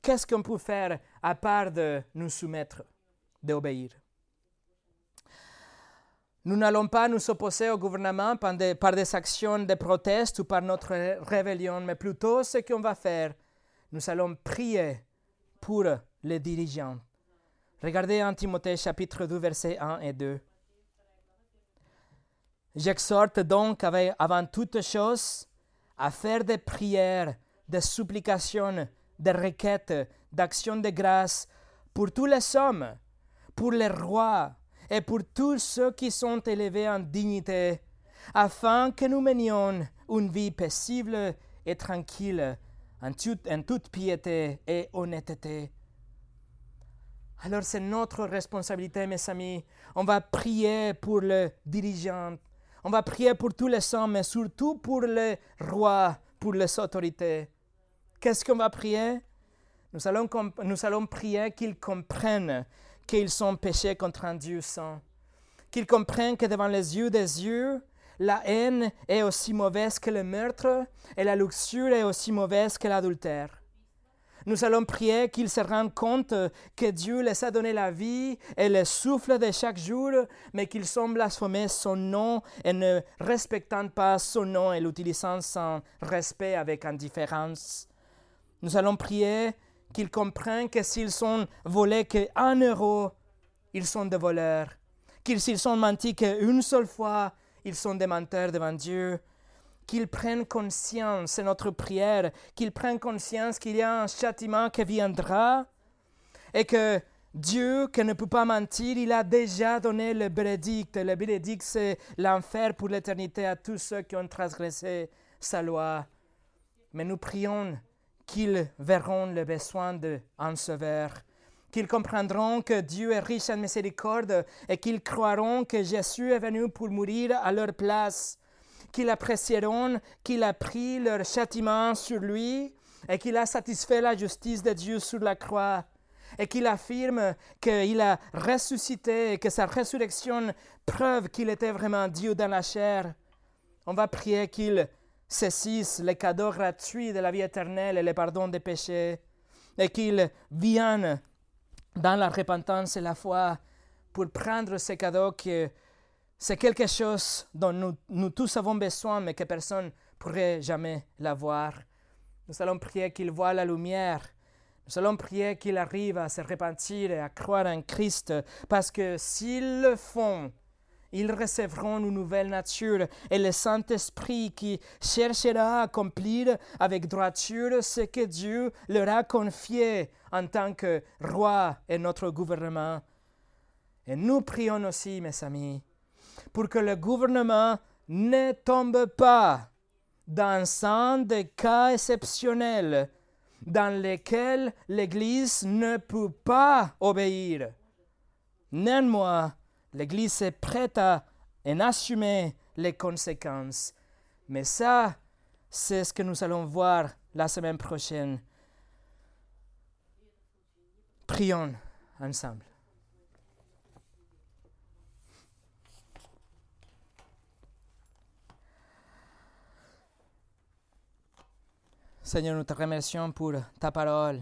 Qu'est-ce qu'on peut faire à part de nous soumettre, d'obéir? Nous n'allons pas nous opposer au gouvernement par des, des actions de proteste ou par notre rébellion, mais plutôt ce qu'on va faire, nous allons prier pour les dirigeants. Regardez en Timothée chapitre 2, versets 1 et 2. J'exhorte donc avant toute chose à faire des prières, des supplications, de requêtes, d'actions de grâce pour tous les hommes, pour les rois et pour tous ceux qui sont élevés en dignité, afin que nous menions une vie paisible et tranquille en, toute piété et honnêteté. Alors c'est notre responsabilité, mes amis. On va prier pour le dirigeant. On va prier pour tous les hommes, mais surtout pour les rois, pour les autorités. Qu'est-ce qu'on va prier? Nous allons, nous allons prier qu'ils comprennent qu'ils sont péchés contre un Dieu saint. Qu'ils comprennent que devant les yeux des yeux, la haine est aussi mauvaise que le meurtre et la luxure est aussi mauvaise que l'adultère. Nous allons prier qu'ils se rendent compte que Dieu les a donné la vie et le souffle de chaque jour, mais qu'ils ont blasphémé son nom et ne respectant pas son nom et l'utilisant sans respect avec indifférence. Nous allons prier qu'ils comprennent que s'ils sont volés qu'un euro, ils sont des voleurs. Qu'ils s'ils sont menti qu'une seule fois, ils sont des menteurs devant Dieu qu'ils prennent conscience, c'est notre prière, qu'ils prennent conscience qu'il y a un châtiment qui viendra et que Dieu, qui ne peut pas mentir, il a déjà donné le bénédicte. Le bénédicte, c'est l'enfer pour l'éternité à tous ceux qui ont transgressé sa loi. Mais nous prions qu'ils verront le besoin d'un sauveur, qu'ils comprendront que Dieu est riche en miséricorde et qu'ils croiront que Jésus est venu pour mourir à leur place qu'ils apprécieront qu'il a pris leur châtiment sur lui et qu'il a satisfait la justice de Dieu sur la croix et qu'il affirme qu'il a ressuscité et que sa résurrection preuve qu'il était vraiment Dieu dans la chair. On va prier qu'il saisisse les cadeaux gratuits de la vie éternelle et le pardon des péchés et qu'il vienne dans la repentance et la foi pour prendre ces cadeaux que c'est quelque chose dont nous, tous avons besoin, mais que personne ne pourrait jamais l'avoir. Nous allons prier qu'il voit la lumière. Nous allons prier qu'il arrive à se repentir et à croire en Christ, parce que s'ils le font, ils recevront une nouvelle nature et le Saint-Esprit qui cherchera à accomplir avec droiture ce que Dieu leur a confié en tant que roi et notre gouvernement. Et nous prions aussi, mes amis, pour que le gouvernement ne tombe pas dans un des cas exceptionnels dans lesquels l'Église ne peut pas obéir. Néanmoins, l'Église est prête à en assumer les conséquences. Mais ça, c'est ce que nous allons voir la semaine prochaine. Prions ensemble. Seigneur, nous te remercions pour ta parole.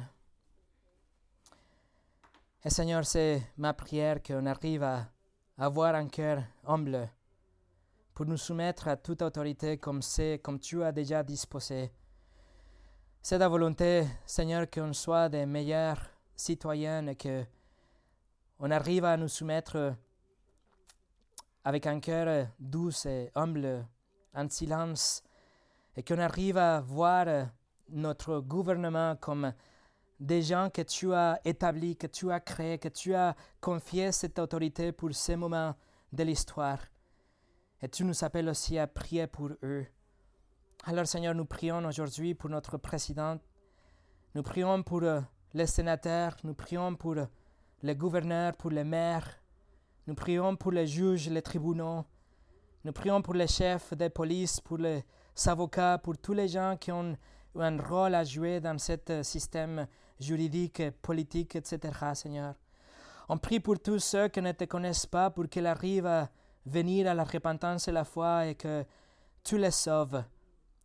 Et Seigneur, c'est ma prière qu'on arrive à avoir un cœur humble pour nous soumettre à toute autorité comme c'est, comme tu as déjà disposé. C'est ta volonté, Seigneur, qu'on soit des meilleurs citoyens et que on arrive à nous soumettre avec un cœur doux et humble, en silence, et qu'on arrive à voir notre gouvernement comme des gens que tu as établis, que tu as créés, que tu as confié cette autorité pour ces moments de l'histoire. Et tu nous appelles aussi à prier pour eux. Alors Seigneur, nous prions aujourd'hui pour notre président. Nous prions pour euh, les sénateurs, nous prions pour euh, les gouverneurs, pour les maires. Nous prions pour les juges, les tribunaux. Nous prions pour les chefs des polices, pour les avocats, pour tous les gens qui ont un rôle à jouer dans ce euh, système juridique, politique, etc., Seigneur. On prie pour tous ceux qui ne te connaissent pas, pour qu'ils arrivent à venir à la repentance et la foi et que tu les sauves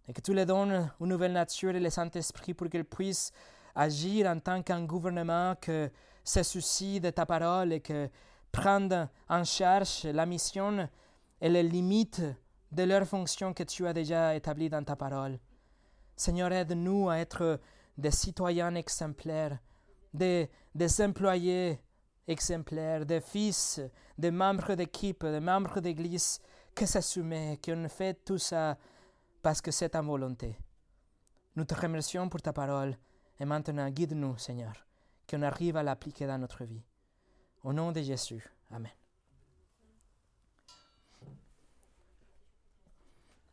et que tu les donnes une nouvelle nature et le Saint-Esprit pour qu'ils puissent agir en tant qu'un gouvernement que se soucie de ta parole et que prendre en charge la mission et les limites de leur fonction que tu as déjà établies dans ta parole. Seigneur, aide-nous à être des citoyens exemplaires, des, employés exemplaires, des fils, des membres d'équipe, des membres d'église qui s'assument, qui ont fait tout ça parce que c'est ta volonté. Nous te remercions pour ta parole et maintenant guide-nous, Seigneur, qu'on arrive à l'appliquer dans notre vie. Au nom de Jésus. Amen.